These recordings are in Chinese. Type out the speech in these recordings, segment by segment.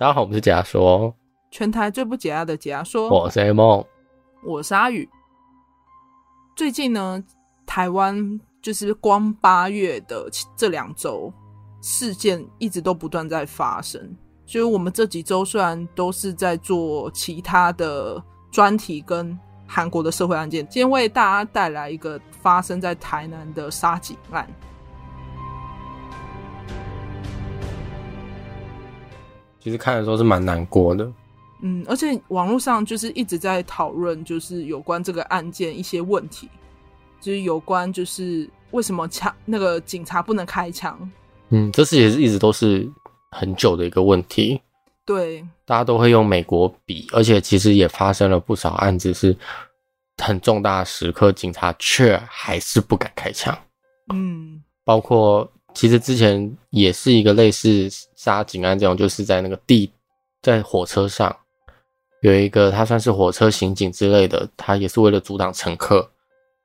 大家好，我们是解压说，全台最不解压的解压说。我是 A 梦，我是阿宇。最近呢，台湾就是光八月的这两周，事件一直都不断在发生。就是我们这几周虽然都是在做其他的专题跟韩国的社会案件，今天为大家带来一个发生在台南的杀警案。其实看的时候是蛮难过的，嗯，而且网络上就是一直在讨论，就是有关这个案件一些问题，就是有关就是为什么枪那个警察不能开枪，嗯，这是也是一直都是很久的一个问题，对，大家都会用美国比，而且其实也发生了不少案子是很重大的时刻，警察却还是不敢开枪，嗯，包括。其实之前也是一个类似杀警案这种，就是在那个地，在火车上有一个他算是火车刑警之类的，他也是为了阻挡乘客，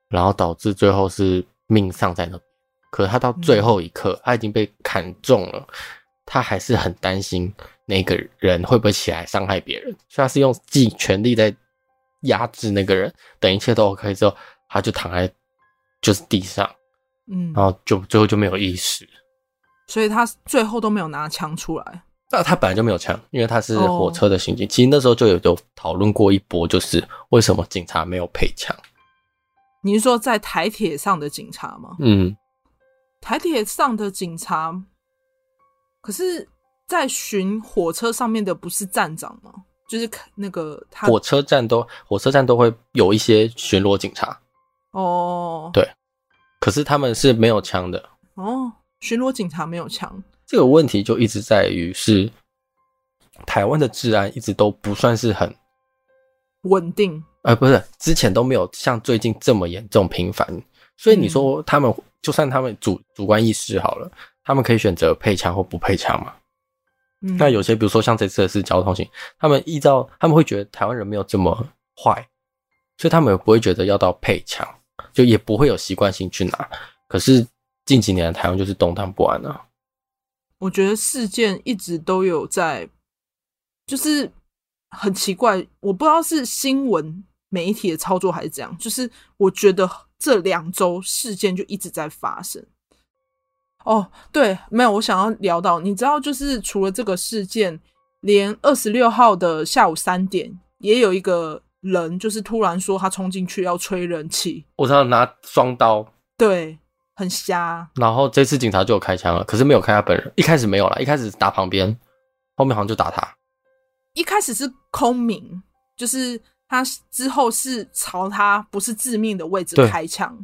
然后导致最后是命丧在那。可他到最后一刻，他已经被砍中了，他还是很担心那个人会不会起来伤害别人，所以他是用尽全力在压制那个人。等一切都 OK 之后，他就躺在就是地上。嗯，然后就最后就没有意识，所以他最后都没有拿枪出来。那他本来就没有枪，因为他是火车的刑警。其实那时候就有有讨论过一波，就是为什么警察没有配枪？你是说在台铁上的警察吗？嗯，台铁上的警察，可是，在巡火车上面的不是站长吗？就是那个他火车站都火车站都会有一些巡逻警察。哦，对。可是他们是没有枪的。哦，巡逻警察没有枪，这个问题就一直在于是台湾的治安一直都不算是很稳定，呃，不是之前都没有像最近这么严重频繁，所以你说他们、嗯、就算他们主主观意识好了，他们可以选择配枪或不配枪嘛？嗯，那有些比如说像这次的是交通型，他们依照他们会觉得台湾人没有这么坏，所以他们也不会觉得要到配枪。就也不会有习惯性去拿，可是近几年的台湾就是动荡不安啊。我觉得事件一直都有在，就是很奇怪，我不知道是新闻媒体的操作还是怎样。就是我觉得这两周事件就一直在发生。哦，对，没有，我想要聊到，你知道，就是除了这个事件，连二十六号的下午三点也有一个。人就是突然说他冲进去要吹人气，我知道拿双刀，对，很瞎。然后这次警察就有开枪了，可是没有开他本人。一开始没有了，一开始打旁边，后面好像就打他。一开始是空鸣，就是他之后是朝他不是致命的位置开枪。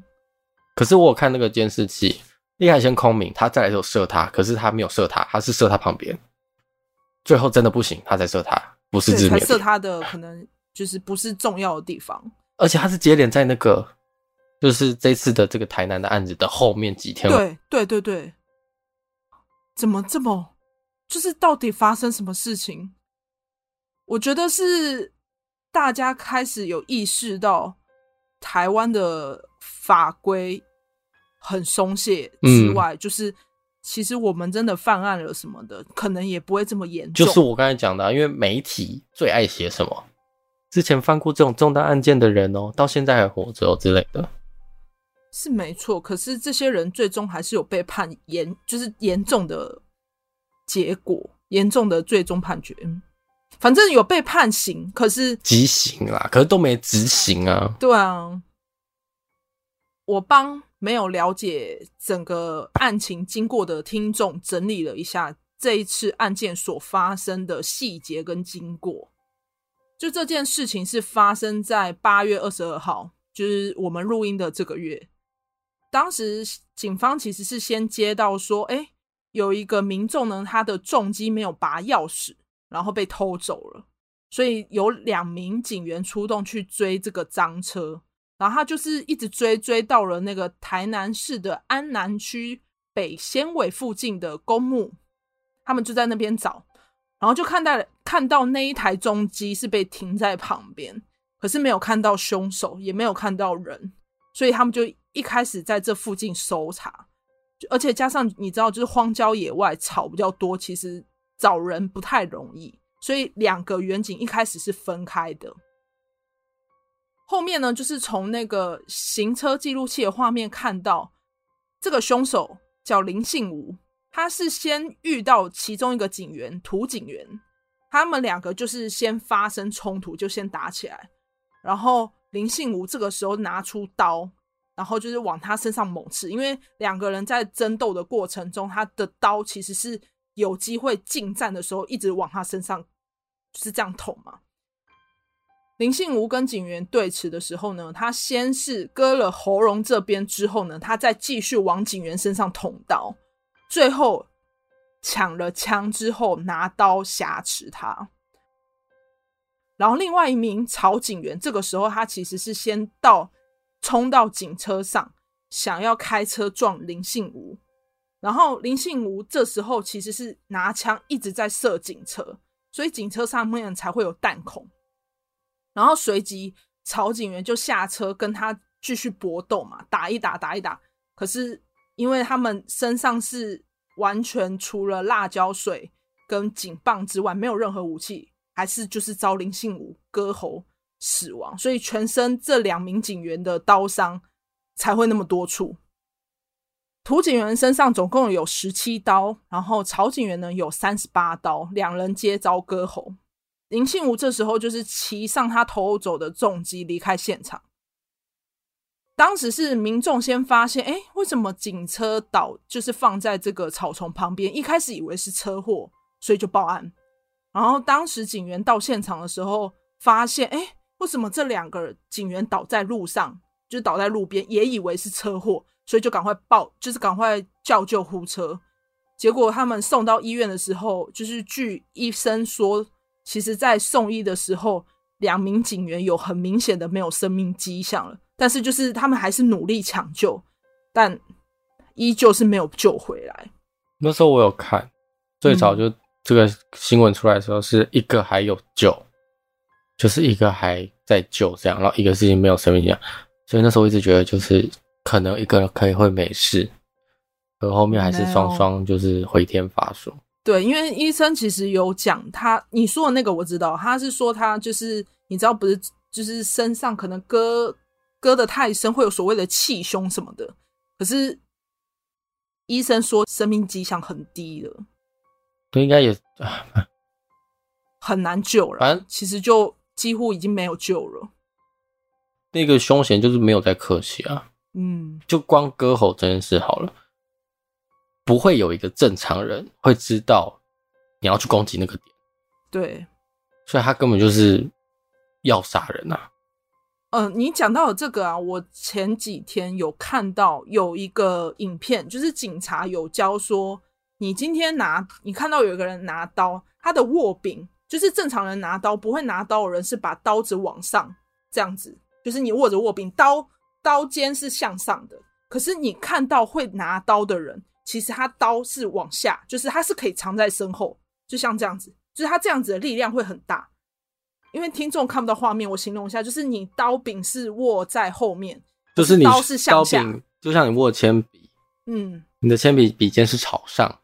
可是我有看那个监视器，一开始先空鸣，他再来就射他，可是他没有射他，他是射他旁边。最后真的不行，他才射他，不是致命，射他的可能。就是不是重要的地方，而且它是接连在那个，就是这次的这个台南的案子的后面几天。对对对对，怎么这么？就是到底发生什么事情？我觉得是大家开始有意识到台湾的法规很松懈之外，嗯，就是其实我们真的犯案了什么的，可能也不会这么严重。就是我刚才讲的啊，因为媒体最爱写什么？之前犯过这种重大案件的人哦，到现在还活着哦之类的，是没错。可是这些人最终还是有被判严，就是严重的结果，严重的最终判决。反正有被判刑，可是极刑啦，可是都没执行啊。对啊，我帮没有了解整个案情经过的听众整理了一下这一次案件所发生的细节跟经过。就这件事情是发生在八月二十二号，就是我们录音的这个月。当时警方其实是先接到说，哎，有一个民众呢，他的重机没有拔钥匙，然后被偷走了，所以有两名警员出动去追这个赃车，然后他就是一直追，追到了那个台南市的安南区北纤维附近的公墓，他们就在那边找。然后就看到了看到那一台中机是被停在旁边，可是没有看到凶手，也没有看到人，所以他们就一开始在这附近搜查，而且加上你知道，就是荒郊野外草比较多，其实找人不太容易，所以两个员警一开始是分开的。后面呢，就是从那个行车记录器的画面看到，这个凶手叫林信吾，他是先遇到其中一个警员涂警员，他们两个就是先发生冲突，就先打起来，然后林信吾这个时候拿出刀，然后就是往他身上猛刺，因为两个人在争斗的过程中，他的刀其实是有机会近战的时候一直往他身上就是这样捅嘛。林信吾跟警员对峙的时候呢，他先是割了喉咙这边，之后呢，他再继续往警员身上捅刀，最后抢了枪之后拿刀挟持他。然后另外一名曹警员这个时候他其实是先到冲到警车上，想要开车撞林信吾，然后林信吾这时候其实是拿枪一直在射警车，所以警车上面才会有弹孔。然后随即，曹警员就下车跟他继续搏斗嘛，打一打，打一打。可是因为他们身上是完全除了辣椒水跟警棒之外，没有任何武器，还是就是遭林信武割喉死亡，所以全身这两名警员的刀伤才会那么多处。涂警员身上总共有十七刀，然后曹警员呢有三十八刀，两人皆遭割喉。林信武这时候就是骑上他偷走的重机离开现场。当时是民众先发现，哎，为什么警车倒就是放在这个草丛旁边？一开始以为是车祸，所以就报案。然后当时警员到现场的时候，发现，哎，为什么这两个警员倒在路上，就倒在路边，也以为是车祸，所以就赶快报，就是赶快叫救护车。结果他们送到医院的时候，就是据医生说。其实，在送医的时候，两名警员有很明显的没有生命迹象了，但是就是他们还是努力抢救，但依旧是没有救回来。那时候我有看，最早就这个新闻出来的时候，是一个还有救，嗯、就是一个还在救这样，然后一个事情没有生命迹象，所以那时候我一直觉得就是可能一个人可以会没事，而后面还是双双就是回天乏术。对，因为医生其实有讲他，你说的那个我知道，他是说他就是你知道不是，就是身上可能割割得太深，会有所谓的气胸什么的。可是医生说生命迹象很低了，对，应该也很难救了。反正其实就几乎已经没有救了。那个凶嫌就是没有在客气啊，嗯，就光割喉这件事好了。不会有一个正常人会知道你要去攻击那个点，对，所以他根本就是要杀人啊。嗯、你讲到的这个啊，我前几天有看到有一个影片，就是警察有教说，你今天拿，你看到有一个人拿刀，他的握柄就是正常人拿刀不会拿刀的人是把刀子往上这样子，就是你握着握柄，刀刀尖是向上的，可是你看到会拿刀的人。其实他刀是往下，就是他是可以藏在身后，就像这样子，就是他这样子的力量会很大。因为听众看不到画面，我形容一下，就是你刀柄是握在后面，就是你刀是向下，就像你握铅笔，嗯，你的铅笔笔尖是朝上，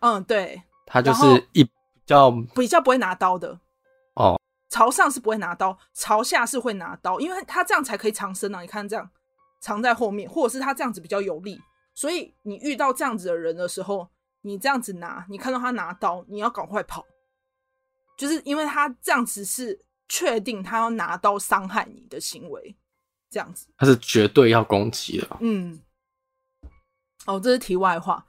嗯，对，它就是一比较比较不会拿刀的哦，朝上是不会拿刀，朝下是会拿刀，因为它这样才可以藏身啊。你看这样藏在后面，或者是他这样子比较有力。所以你遇到这样子的人的时候，你这样子拿，你看到他拿刀，你要赶快跑，就是因为他这样子是确定他要拿刀伤害你的行为，这样子他是绝对要攻击的。嗯，哦，这是题外话。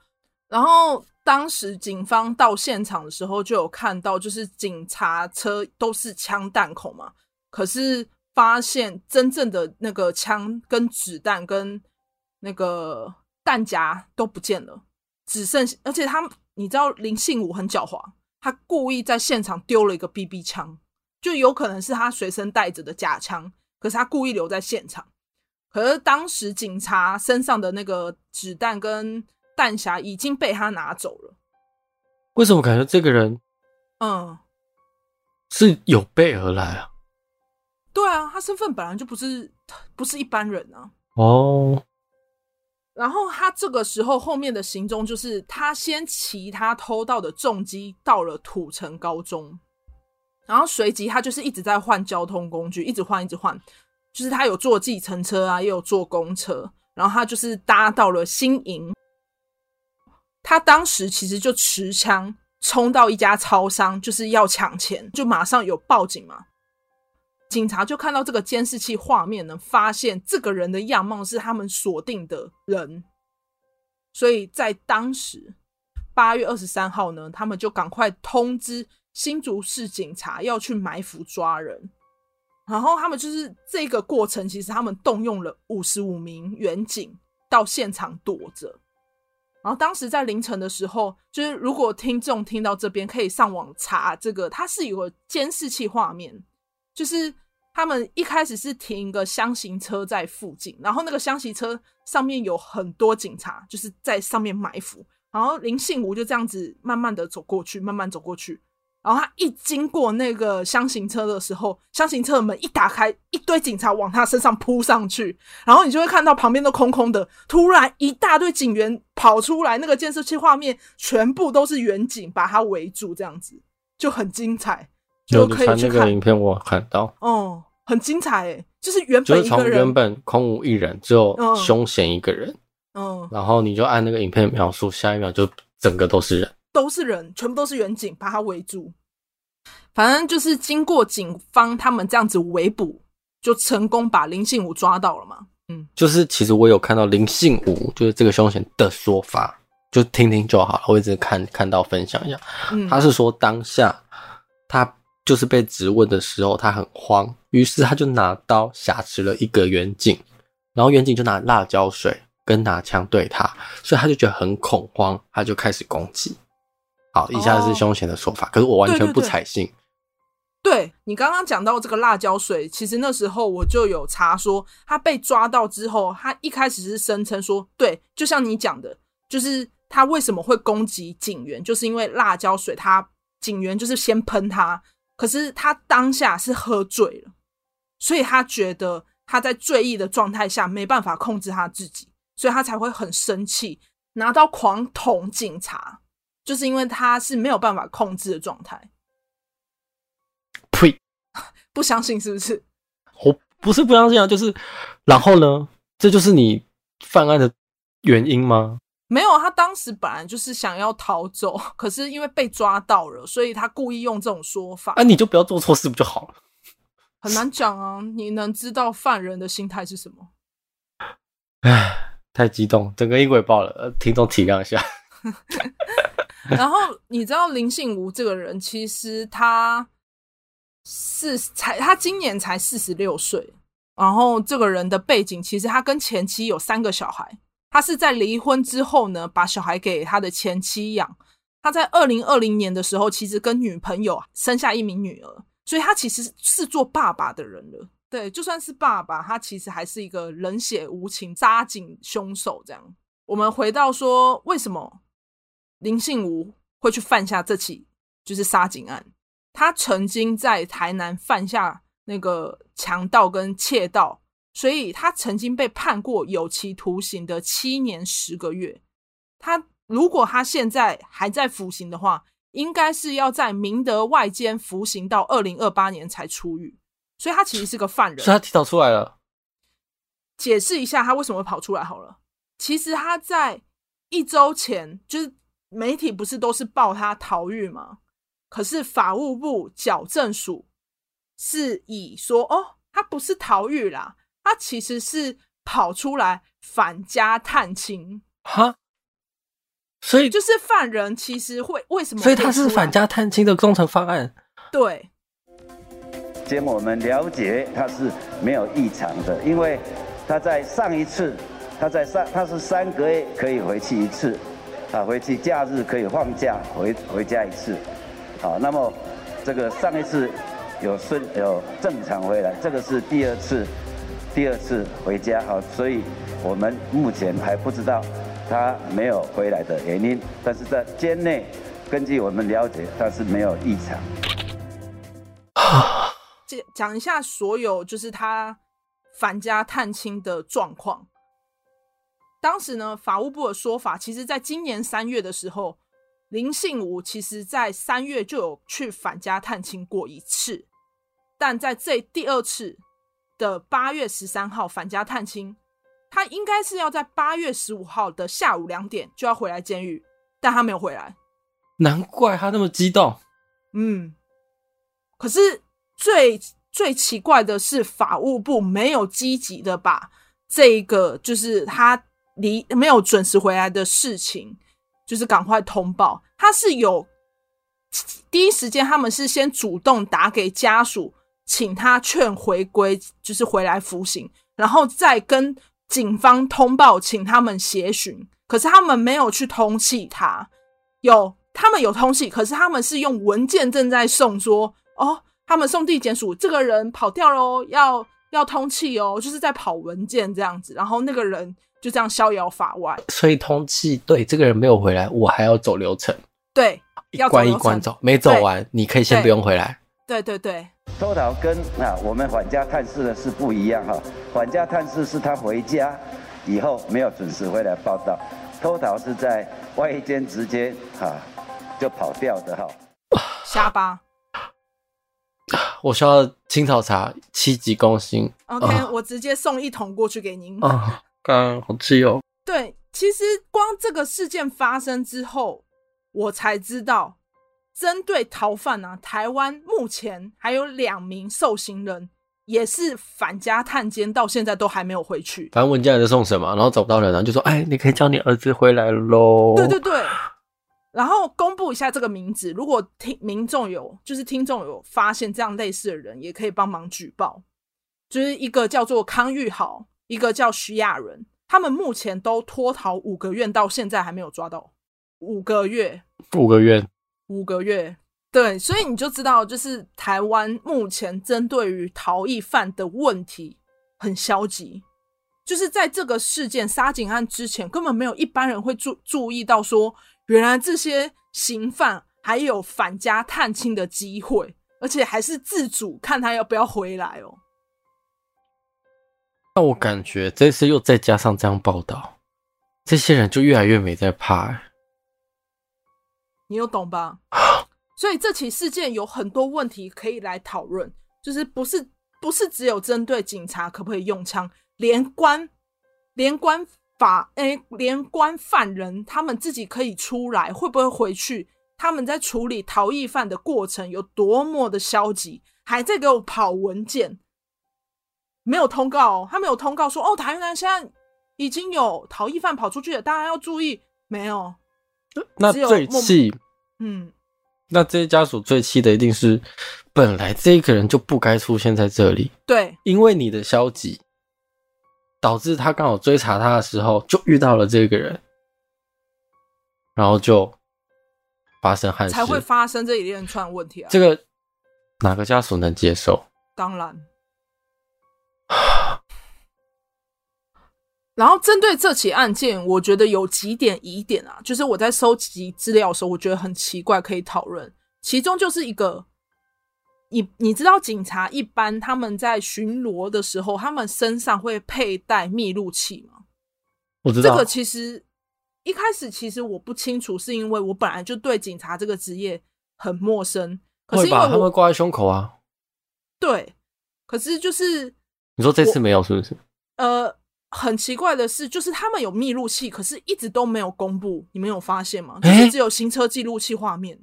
然后当时警方到现场的时候，就有看到，就是警察车都是枪弹孔嘛，可是发现真正的那个枪跟子弹跟那个。弹夹都不见了，只剩而且他，你知道林信武很狡猾，他故意在现场丢了一个 BB 枪，就有可能是他随身带着的假枪，可是他故意留在现场。可是当时警察身上的那个子弹跟弹匣已经被他拿走了。为什么感觉这个人，嗯，是有备而来啊？对啊，他身份本来就不是不是一般人啊。哦。然后他这个时候后面的行踪就是，他先骑他偷到的重机到了土城高中，然后随即他就是一直在换交通工具，一直换，一直换。就是他有坐计程车啊，也有坐公车。然后他就是搭到了新营。他当时其实就持枪冲到一家超商，就是要抢钱，就马上有报警嘛。警察就看到这个监视器画面呢，发现这个人的样貌是他们锁定的人。所以在当时八月二十三号呢，他们就赶快通知。新竹市警察要去埋伏抓人，然后他们就是这个过程，其实他们动用了五十五名远警到现场躲着。然后当时在凌晨的时候，就是如果听众听到这边，可以上网查这个，它是有监视器画面，就是他们一开始是停一个箱型车在附近，然后那个箱型车上面有很多警察，就是在上面埋伏，然后林信吾就这样子慢慢的走过去，慢慢走过去。然后他一经过那个箱型车的时候，箱型车的门一打开，一堆警察往他身上扑上去，然后你就会看到旁边都空空的，突然一大堆警员跑出来，那个监视器画面全部都是远景把他围住，这样子就很精彩，就可以去看那个影片。我看到，哦，很精彩诶，就是原本就是从原本空无一人，只有凶嫌一个人，嗯，然后你就按那个影片描述，下一秒就整个都是人。都是人，全部都是远景把他围住。反正就是经过警方他们这样子围捕，就成功把林信武抓到了嘛。嗯，就是其实我有看到林信武就是这个凶险的说法，就听听就好了。我一直看看到分享一下，嗯，他是说当下他就是被质问的时候，他很慌，于是他就拿刀挟持了一个远景，然后远景就拿辣椒水跟拿枪对他，所以他就觉得很恐慌，他就开始攻击。好，以下是凶嫌的说法，哦，可是我完全不采信。对你刚刚讲到这个辣椒水，其实那时候我就有查说，他被抓到之后，他一开始是声称说，对，就像你讲的，就是他为什么会攻击警员，就是因为辣椒水，他警员就是先喷他，可是他当下是喝醉了，所以他觉得他在醉意的状态下没办法控制他自己，所以他才会很生气，拿刀狂捅警察。就是因为他是没有办法控制的状态。呸！不相信是不是？我不是不相信啊，就是然后呢？这就是你犯案的原因吗？没有，他当时本来就是想要逃走，可是因为被抓到了，所以他故意用这种说法。那、啊、你就不要做错事不就好了？很难讲啊，你能知道犯人的心态是什么？唉，太激动，整个音轨爆了，听众体谅一下。然后你知道林信吾这个人，其实他是才他今年才四十六岁。然后这个人的背景，其实他跟前妻有三个小孩。他是在离婚之后呢，把小孩给他的前妻养。他在二零二零年的时候，其实跟女朋友生下一名女儿，所以他其实是做爸爸的人了。对，就算是爸爸，他其实还是一个冷血无情、杀警凶手。这样，我们回到说，为什么？林信吾会去犯下这起就是杀警案。他曾经在台南犯下那个强盗跟窃盗，所以他曾经被判过有期徒刑的七年十个月。他如果他现在还在服刑的话，应该是要在明德外监服刑到二零二八年才出狱。所以他其实是个犯人。所以他提早出来了。解释一下他为什么会跑出来好了。其实他在一周前就是。媒体不是都是报他逃狱吗？可是法务部矫正署是以说，哦，他不是逃狱啦，他其实是跑出来返家探亲。哈，所以就是犯人其实会为什么？所以他是返家探亲的工程方案。对。节目我们了解他是没有异常的，因为他在上一次，他在上他是三个月可以回去一次。啊，回去假日可以放假回回家一次，好，那么这个上一次有顺有正常回来，这个是第二次，第二次回家，好，所以我们目前还不知道他没有回来的原因，但是在监内根据我们了解，他是没有异常。讲讲一下所有就是他返家探亲的状况。当时呢，法务部的说法，其实在今年三月的时候，林信武其实在三月就有去返家探亲过一次，但在这第二次的八月十三号返家探亲，他应该是要在八月十五号的下午两点就要回来监狱，但他没有回来。难怪他那么激动。嗯，可是最最奇怪的是，法务部没有积极的把这个就是他离没有准时回来的事情，就是赶快通报。他是有第一时间，他们是先主动打给家属，请他劝回归，就是回来服刑，然后再跟警方通报，请他们协寻。可是他们没有去通气他，有。他们有通气，可是他们是用文件正在送说，哦，他们送地检署，这个人跑掉喽，要要通气哦，就是在跑文件这样子，然后那个人就这样逍遥法外。所以通气，对，这个人没有回来，我还要走流程，对，一关一关走，没走完，你可以先不用回来。对对对，脱逃跟啊我们返家探视的是不一样哈，返家探视是他回家以后没有准时回来报道，偷逃是在外一间直接哈。就跑掉的哈，下巴。我需要青草茶七级攻心。OK，、uh, 我直接送一桶过去给您。啊，刚好吃哦。对，其实光这个事件发生之后，我才知道，针对逃犯啊，台湾目前还有两名受刑人也是返家探监，到现在都还没有回去。反正文件还在送审嘛，然后找不到人，然后就说：“哎，你可以叫你儿子回来喽。”对对对。然后公布一下这个名字，如果听民众有，就是听众有发现这样类似的人，也可以帮忙举报。就是一个叫做康玉豪，一个叫徐亚仁，他们目前都脱逃五个月，到现在还没有抓到。五个月，五个月，五个月，对，所以你就知道，就是台湾目前针对于逃逸犯的问题很消极。就是在这个事件杀警案之前，根本没有一般人会注注意到说。原来这些刑犯还有返家探亲的机会，而且还是自主看他要不要回来哦。那我感觉这次又再加上这样报道，这些人就越来越没在怕。你有懂吧？所以这起事件有很多问题可以来讨论，就是不是不是只有针对警察可不可以用枪，连官连官。法诶，连关犯人他们自己可以出来，会不会回去？他们在处理逃逸犯的过程有多么的消极，还在给我跑文件，没有通告，他没有通告说哦，台南现在已经有逃逸犯跑出去了，大家要注意。没有，那最气，嗯，那这些家属最气的一定是，本来这个人就不该出现在这里，对，因为你的消极。导致他刚好追查他的时候，就遇到了这个人，然后就发生憾事，才会发生这一连串问题啊！这个哪个家属能接受？当然。然后针对这起案件，我觉得有几点疑点啊，就是我在收集资料的时候，我觉得很奇怪，可以讨论。其中就是一个。你你知道警察一般他们在巡逻的时候，他们身上会佩戴密录器吗？我知道这个其实一开始其实我不清楚，是因为我本来就对警察这个职业很陌生。可是因为他们会挂在胸口啊。对，可是就是你说这次没有是不是？呃，很奇怪的是，就是他们有密录器，可是一直都没有公布，你们有发现吗？就是只有行车记录器画面。欸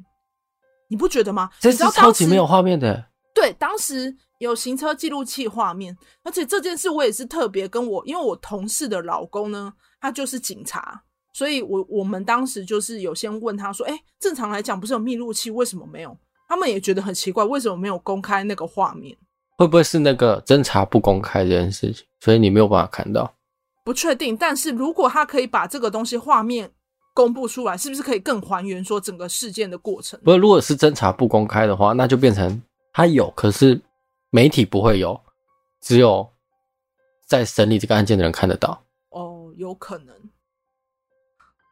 你不觉得吗？这是超级没有画面的。对，当时有行车记录器画面，而且这件事我也是特别跟我，因为我同事的老公呢，他就是警察，所以我我们当时就是有先问他说：“哎，正常来讲不是有密录器，为什么没有？”他们也觉得很奇怪，为什么没有公开那个画面？会不会是那个侦查不公开这件事情，所以你没有办法看到？不确定，但是如果他可以把这个东西画面。公布出来是不是可以更还原说整个事件的过程？不是，如果是侦查不公开的话，那就变成他有，可是媒体不会有，只有在审理这个案件的人看得到。哦，有可能。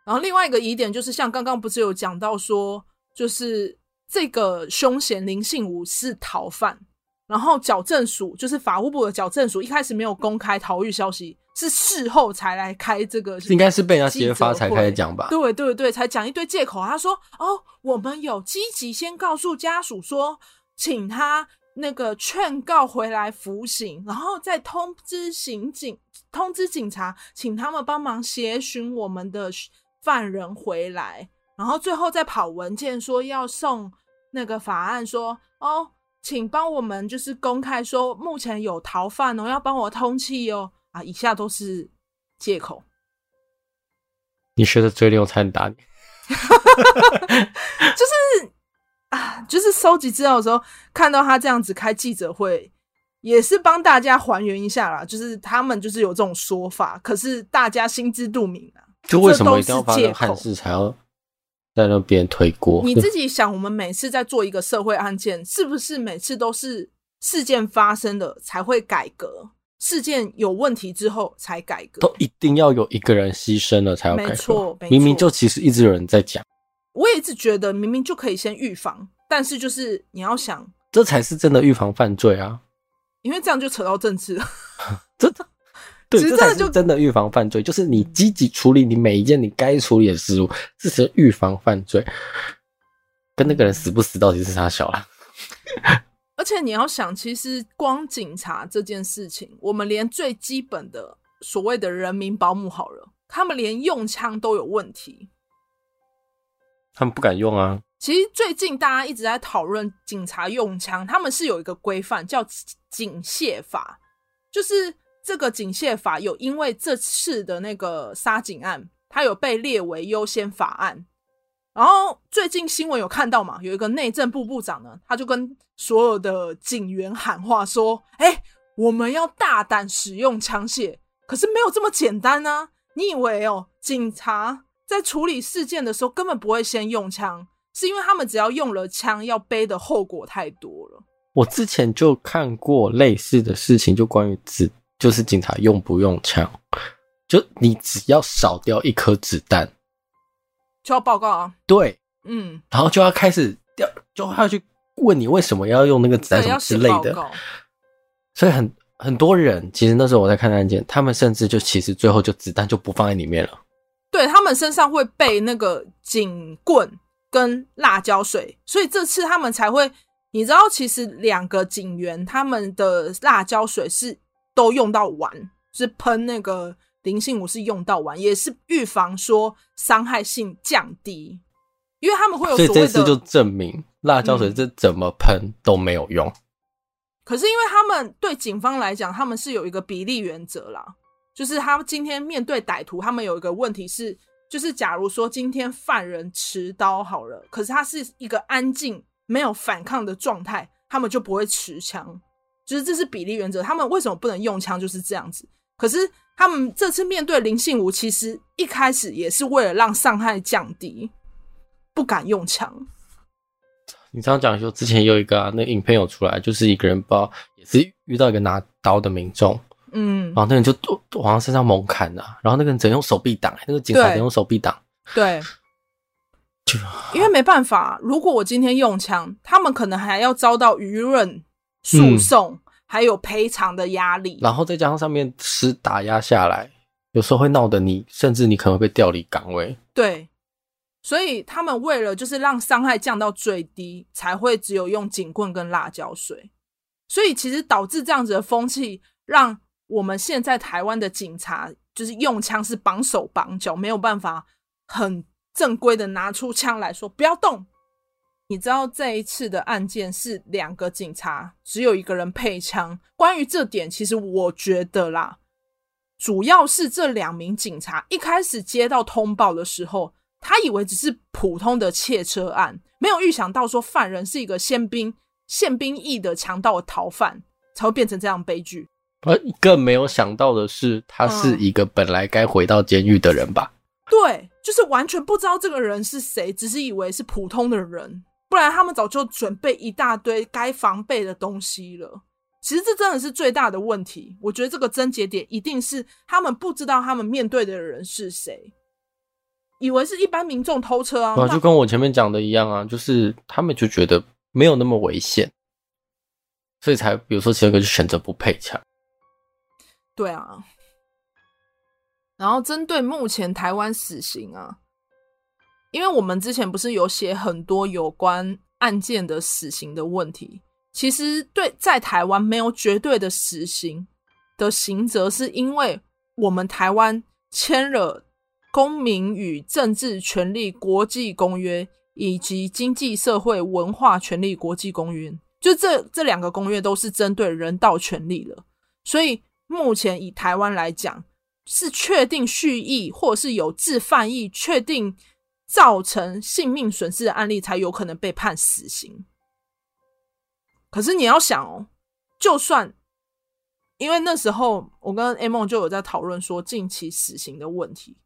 然后另外一个疑点就是，像刚刚不是有讲到说，就是这个凶嫌林信武是逃犯，然后矫正署就是法务部的矫正署，一开始没有公开逃狱消息，是事后才来开这个，应该是被人家揭发才开始讲吧？对对对，才讲一堆借口。他说：“哦，我们有积极先告诉家属说，请他那个劝告回来服刑，然后再通知刑警，通知警察，请他们帮忙协寻我们的犯人回来，然后最后再跑文件说要送那个法案说哦。”请帮我们就是公开说，目前有逃犯哦，要帮我通气哦。啊，以下都是借口。你学的嘴脸，我才能打你。就是啊，就是收集资料的时候，看到他这样子开记者会，也是帮大家还原一下啦。就是他们就是有这种说法，可是大家心知肚明啊。就为什么一定要发生憾事才要？在那边推锅，你自己想，我们每次在做一个社会案件，是不是每次都是事件发生了才会改革？事件有问题之后才改革，都一定要有一个人牺牲了才要改革。没错，没错。明明就其实一直有人在讲，我也一直觉得明明就可以先预防，但是就是你要想，这才是真的预防犯罪啊！因为这样就扯到政治了，真的。对，这才是真的预防犯罪，就是你积极处理你每一件你该处理的事物，这是预防犯罪。跟那个人死不死到底是差小了？而且你要想，其实光警察这件事情，我们连最基本的所谓的人民保姆好了，他们连用枪都有问题，他们不敢用啊。其实最近大家一直在讨论警察用枪，他们是有一个规范叫警械法，就是。这个警械法有因为这次的那个杀警案，它有被列为优先法案。然后最近新闻有看到嘛，有一个内政部部长呢，他就跟所有的警员喊话说：“哎，我们要大胆使用枪械，可是没有这么简单啊！你以为哦，警察在处理事件的时候根本不会先用枪，是因为他们只要用了枪，要背的后果太多了。”我之前就看过类似的事情，就关于子。就是警察用不用枪，就你只要少掉一颗子弹，就要报告啊。对，嗯，然后就要开始掉，就要去问你为什么要用那个子弹什么之类的。所以很很多人，其实那时候我在看案件，他们甚至就其实最后就子弹就不放在里面了。对，他们身上会备那个警棍跟辣椒水，所以这次他们才会，你知道，其实两个警员他们的辣椒水是。都用到完，是喷那个灵性我是用到完，也是预防说伤害性降低，因为他们会有所谓的。所以这次就证明辣椒水是怎么喷都没有用。嗯。可是因为他们对警方来讲，他们是有一个比例原则啦，就是他今天面对歹徒，他们有一个问题是，就是假如说今天犯人持刀好了，可是他是一个安静没有反抗的状态，他们就不会持枪。就是这是比例原则，他们为什么不能用枪就是这样子。可是他们这次面对林信武，其实一开始也是为了让伤害降低，不敢用枪。你这样讲说，之前有一个啊，那个影片有出来，就是一个人不知道也是遇到一个拿刀的民众，嗯，然后那个人就往他身上猛砍啊，然后那个人只能用手臂挡，那个警察只能用手臂挡，对，就因为没办法，如果我今天用枪，他们可能还要遭到舆论。诉讼还有赔偿的压力，然后再加上上面是打压下来，有时候会闹得你，甚至你可能会被调离岗位。对，所以他们为了就是让伤害降到最低，才会只有用警棍跟辣椒水。所以其实导致这样子的风气，让我们现在台湾的警察就是用枪是绑手绑脚，没有办法很正规的拿出枪来说不要动。你知道这一次的案件是两个警察，只有一个人配枪。关于这点，其实我觉得啦，主要是这两名警察一开始接到通报的时候，他以为只是普通的窃车案，没有预想到说犯人是一个宪兵宪兵役的强盗的逃犯，才会变成这样悲剧。而更没有想到的是，他是一个本来该回到监狱的人吧？嗯，对，就是完全不知道这个人是谁，只是以为是普通的人。不然他们早就准备一大堆该防备的东西了。其实这真的是最大的问题。我觉得这个症结点一定是他们不知道他们面对的人是谁，以为是一般民众偷车啊。啊，就跟我前面讲的一样啊，就是他们就觉得没有那么危险，所以才比如说其中一个就选择不配枪。对啊。然后针对目前台湾死刑啊，因为我们之前不是有写很多有关案件的死刑的问题，其实对在台湾没有绝对的死刑的刑责，是因为我们台湾签了《公民与政治权利国际公约》以及《经济社会文化权利国际公约》，就这这两个公约都是针对人道权利的，所以目前以台湾来讲。是确定蓄意或是有志犯意，确定造成性命损失的案例，才有可能被判死刑。可是你要想哦，就算因为那时候我跟 A 梦就有在讨论说近期死刑的问题，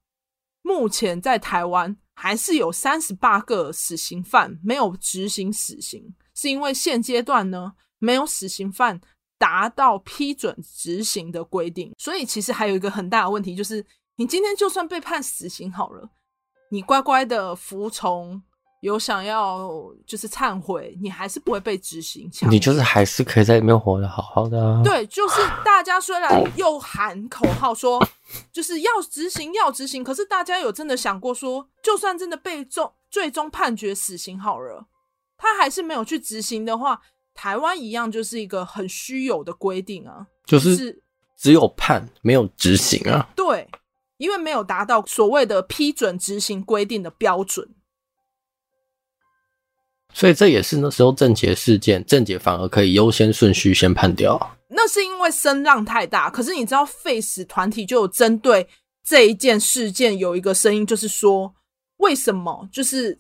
目前在台湾还是有三十八个死刑犯没有执行死刑，是因为现阶段呢没有死刑犯。达到批准执行的规定，所以其实还有一个很大的问题，就是你今天就算被判死刑好了，你乖乖的服从，有想要就是忏悔，你还是不会被执行。你就是还是可以在里面活得好好的啊。对，就是大家虽然又喊口号说就是要执行要执行，可是大家有真的想过说，就算真的被终最终判决死刑好了，他还是没有去执行的话。台湾一样就是一个很虚有的规定啊，就是只有判没有执行啊。对，因为没有达到所谓的批准执行规定的标准，所以这也是那时候郑捷事件，郑捷反而可以优先顺序先判掉。那是因为声浪太大，可是你知道，Face 团体就有针对这一件事件有一个声音，就是说为什么就是。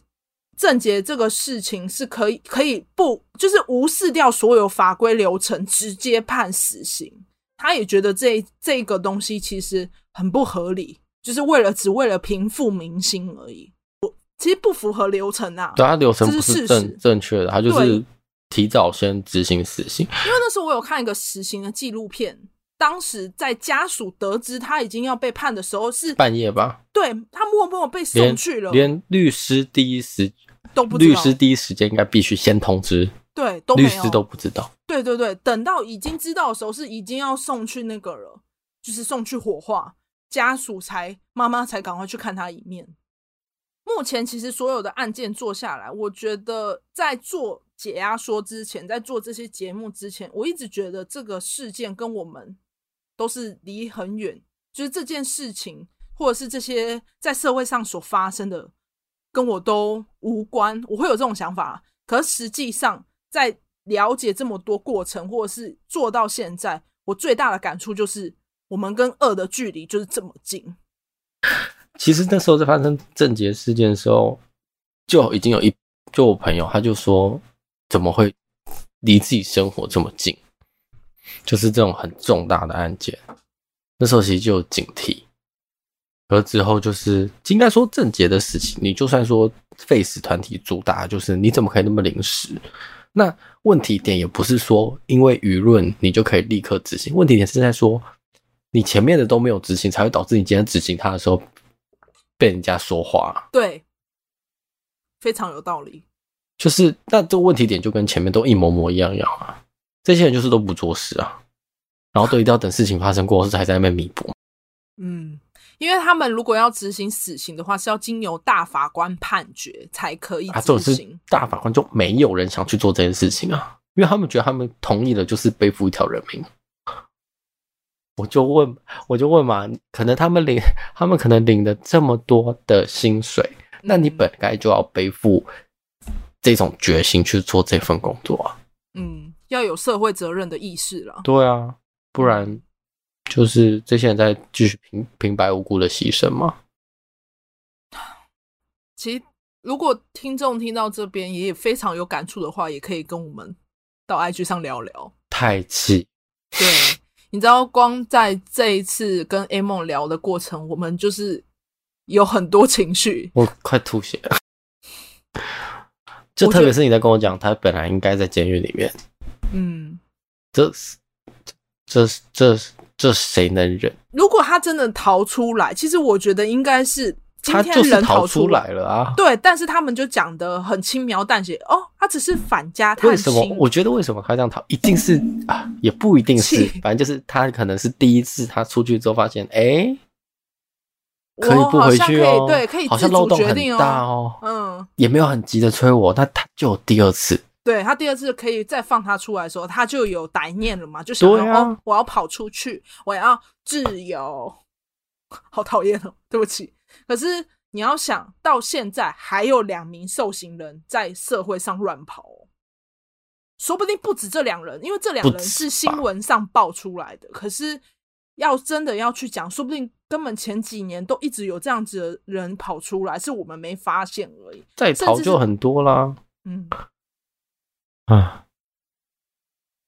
郑捷这个事情是可以可以不就是无视掉所有法规流程，直接判死刑。他也觉得这这个东西其实很不合理，就是为了只为了平复民心而已。我其实不符合流程啊，对，他流程不是正正确的，他就是提早先执行死刑。因为那时候我有看一个死刑的纪录片，当时在家属得知他已经要被判的时候是半夜吧？对，他默默被送去了，连，连律师第一时。都不知道，律师第一时间应该必须先通知，对，都没有，律师都不知道。对对对，等到已经知道的时候，是已经要送去那个了，就是送去火化，家属才妈妈才赶快去看他一面。目前其实所有的案件做下来，我觉得在做解压说之前，在做这些节目之前，我一直觉得这个事件跟我们都是离很远，就是这件事情或者是这些在社会上所发生的。跟我都无关，我会有这种想法。可是实际上，在了解这么多过程，或者是做到现在，我最大的感触就是，我们跟恶的距离就是这么近。其实那时候在发生郑捷事件的时候，就已经有一就我朋友他就说，怎么会离自己生活这么近？就是这种很重大的案件，那时候其实就有警惕。而之后就是应该说郑捷的事情，你就算说 Face 团体主打，就是你怎么可以那么临时？那问题点也不是说因为舆论你就可以立刻执行，问题点是在说你前面的都没有执行，才会导致你今天执行它的时候被人家说话。对，非常有道理。就是那这个问题点就跟前面都一模模一样样啊，这些人就是都不做事啊，然后都一定要等事情发生过后才在那边弥补。嗯。因为他们如果要执行死刑的话，是要经由大法官判决才可以执行。啊，这种是大法官就没有人想去做这件事情啊，因为他们觉得他们同意了就是背负一条人命。我就问，我就问嘛，可能他们领，他们可能领了这么多的薪水，那你本该就要背负这种决心去做这份工作啊。嗯，要有社会责任的意识了。对啊，不然。就是这些人在继续平平白无故的牺牲吗？其实，如果听众听到这边也非常有感触的话，也可以跟我们到 IG 上聊聊。太气！对，你知道，光在这一次跟 A 梦聊的过程，我们就是有很多情绪，我快吐血了。就特别是你在跟我讲，他本来应该在监狱里面。嗯，这是这是这。这谁能忍？如果他真的逃出来，其实我觉得应该是今天人逃出来了啊。对，但是他们就讲的很轻描淡写哦，他只是反家探亲。为什么？我觉得为什么他这样逃，一定是啊，也不一定是，反正就是他可能是第一次，他出去之后发现，哎、欸，可以不回去哦，对，可以好像漏洞很大哦，嗯，也没有很急的催我，那他就有第二次。对，他第二次可以再放他出来的时候，他就有歹念了嘛，就想要、啊哦、我要跑出去，我要自由，好讨厌哦，对不起。可是你要想到现在还有两名受刑人在社会上乱跑，说不定不止这两人，因为这两人是新闻上爆出来的。可是要真的要去讲，说不定根本前几年都一直有这样子的人跑出来，是我们没发现而已。在逃就很多啦，嗯。啊！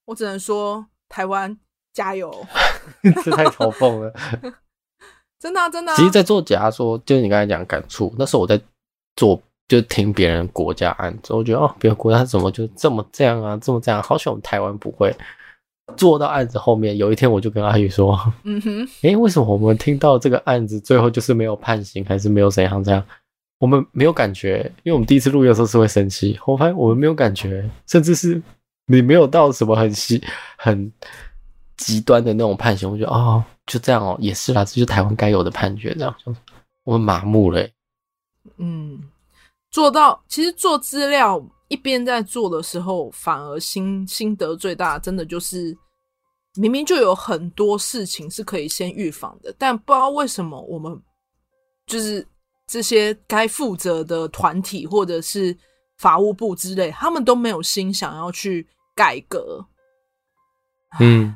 我只能说，台湾加油！这太嘲讽了，真的、啊、真的、啊。其实，在做假说，就是你刚才讲感触，那时候我在做，就听别人国家案子，我觉得哦，别人国家怎么就这么这样啊，这么这样？好像我们台湾不会做到案子后面。有一天，我就跟阿宇说：“嗯哼，诶、欸，为什么我们听到这个案子最后就是没有判刑，还是没有怎样这样？”我们没有感觉，因为我们第一次录音的时候是会生气。我发现我们没有感觉，甚至是你没有到什么很细、很极端的那种判刑。我觉得哦，就这样哦，也是啦，这就是台湾该有的判决。这样，我们麻木了。嗯，做到其实做资料一边在做的时候，反而心心得最大，真的就是明明就有很多事情是可以先预防的，但不知道为什么我们就是。这些该负责的团体或者是法务部之类，他们都没有心想要去改革。嗯，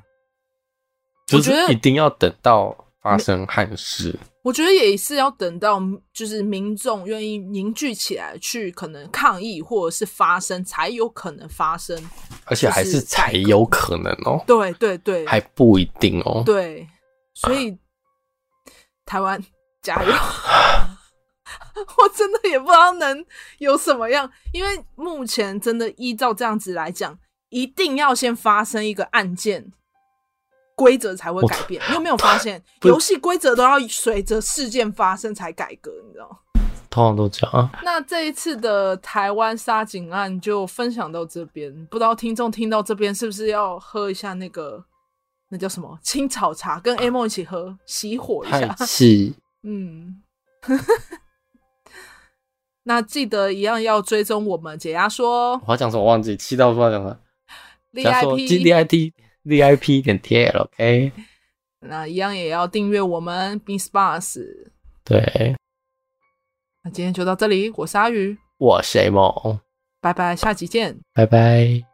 我觉得一定要等到发生憾事。我觉得也是要等到就是民众愿意凝聚起来去可能抗议或者是发声，才有可能发生。而且还是才有可能哦。对对对，还不一定哦。对，所以台湾加油。我真的也不知道能有什么样，因为目前真的依照这样子来讲，一定要先发生一个案件，规则才会改变。你有没有发现，游戏规则都要随着事件发生才改革？你知道？通常都这样啊。那这一次的台湾杀警案就分享到这边，不知道听众听到这边是不是要喝一下那个那叫什么青草茶，跟 A 梦一起喝，熄火一下。是，嗯。那记得一样要追踪我们解压说。我要讲什么？我忘记，气到不知道讲什么。VIP VIP 点 TL，OK。那一样也要订阅我们 BeanSpace。对。那今天就到这里，我是阿鱼，我是 A 梦，拜拜，下集见，拜拜。